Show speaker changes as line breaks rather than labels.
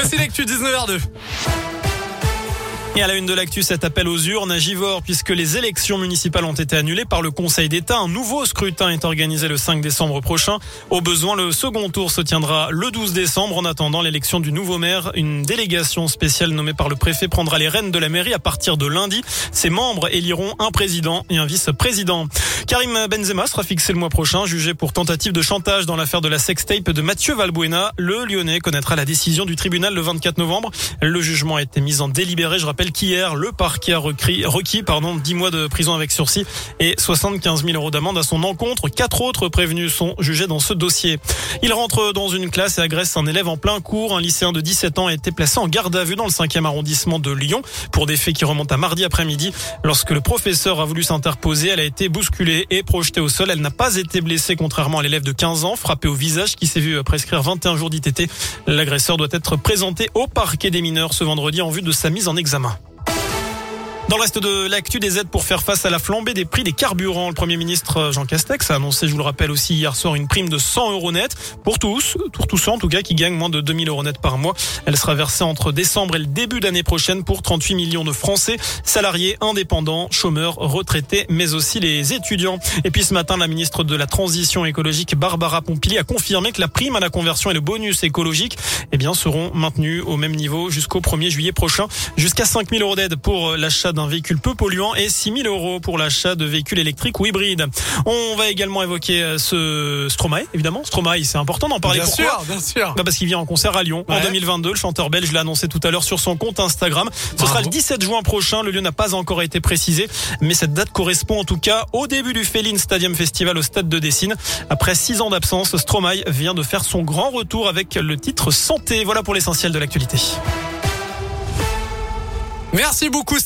Voici l'actu 19h2.
Et à la une de l'actu, cet appel aux urnes à Givor, puisque les élections municipales ont été annulées par le Conseil d'État. Un nouveau scrutin est organisé le 5 décembre prochain. Au besoin, le second tour se tiendra le 12 décembre. En attendant l'élection du nouveau maire, une délégation spéciale nommée par le préfet prendra les rênes de la mairie à partir de lundi. Ses membres éliront un président et un vice-président. Karim Benzema sera fixé le mois prochain, jugé pour tentative de chantage dans l'affaire de la sextape de Mathieu Valbuena. Le Lyonnais connaîtra la décision du tribunal le 24 novembre. Le jugement a été mis en délibéré. Je rappelle le parquet a requis, requis pardon, 10 mois de prison avec sursis et 75 000 euros d'amende à son encontre. Quatre autres prévenus sont jugés dans ce dossier. Il rentre dans une classe et agresse un élève en plein cours. Un lycéen de 17 ans a été placé en garde à vue dans le 5e arrondissement de Lyon pour des faits qui remontent à mardi après-midi. Lorsque le professeur a voulu s'interposer, elle a été bousculée et projetée au sol. Elle n'a pas été blessée contrairement à l'élève de 15 ans frappé au visage qui s'est vu prescrire 21 jours d'ITT. L'agresseur doit être présenté au parquet des mineurs ce vendredi en vue de sa mise en examen. Dans le reste de l'actu des aides pour faire face à la flambée des prix des carburants, le Premier ministre Jean Castex a annoncé, je vous le rappelle aussi hier soir, une prime de 100 euros net pour tous, pour tous en tout cas qui gagnent moins de 2000 euros net par mois. Elle sera versée entre décembre et le début d'année prochaine pour 38 millions de Français, salariés, indépendants, chômeurs, retraités, mais aussi les étudiants. Et puis ce matin, la ministre de la Transition écologique, Barbara Pompili, a confirmé que la prime à la conversion et le bonus écologique eh bien, seront maintenus au même niveau jusqu'au 1er juillet prochain, jusqu'à 5000 euros d'aide pour l'achat d'un véhicule peu polluant et 6 000 euros pour l'achat de véhicules électriques ou hybrides. On va également évoquer euh, ce Stromae, évidemment. Stromae, c'est important d'en parler.
Bien
Pourquoi
sûr, bien sûr.
bah parce qu'il vient en concert à Lyon en
Ouais.
2022. Le chanteur belge l'a annoncé tout à l'heure sur son compte Instagram. Ce
Bravo.
sera le 17 juin prochain. Le lieu n'a pas encore été précisé, mais cette date correspond en tout cas au début du Féline Stadium Festival au stade de Dessine. Après six ans d'absence, Stromae vient de faire son grand retour avec le titre Santé. Voilà pour l'essentiel de l'actualité.
Merci beaucoup.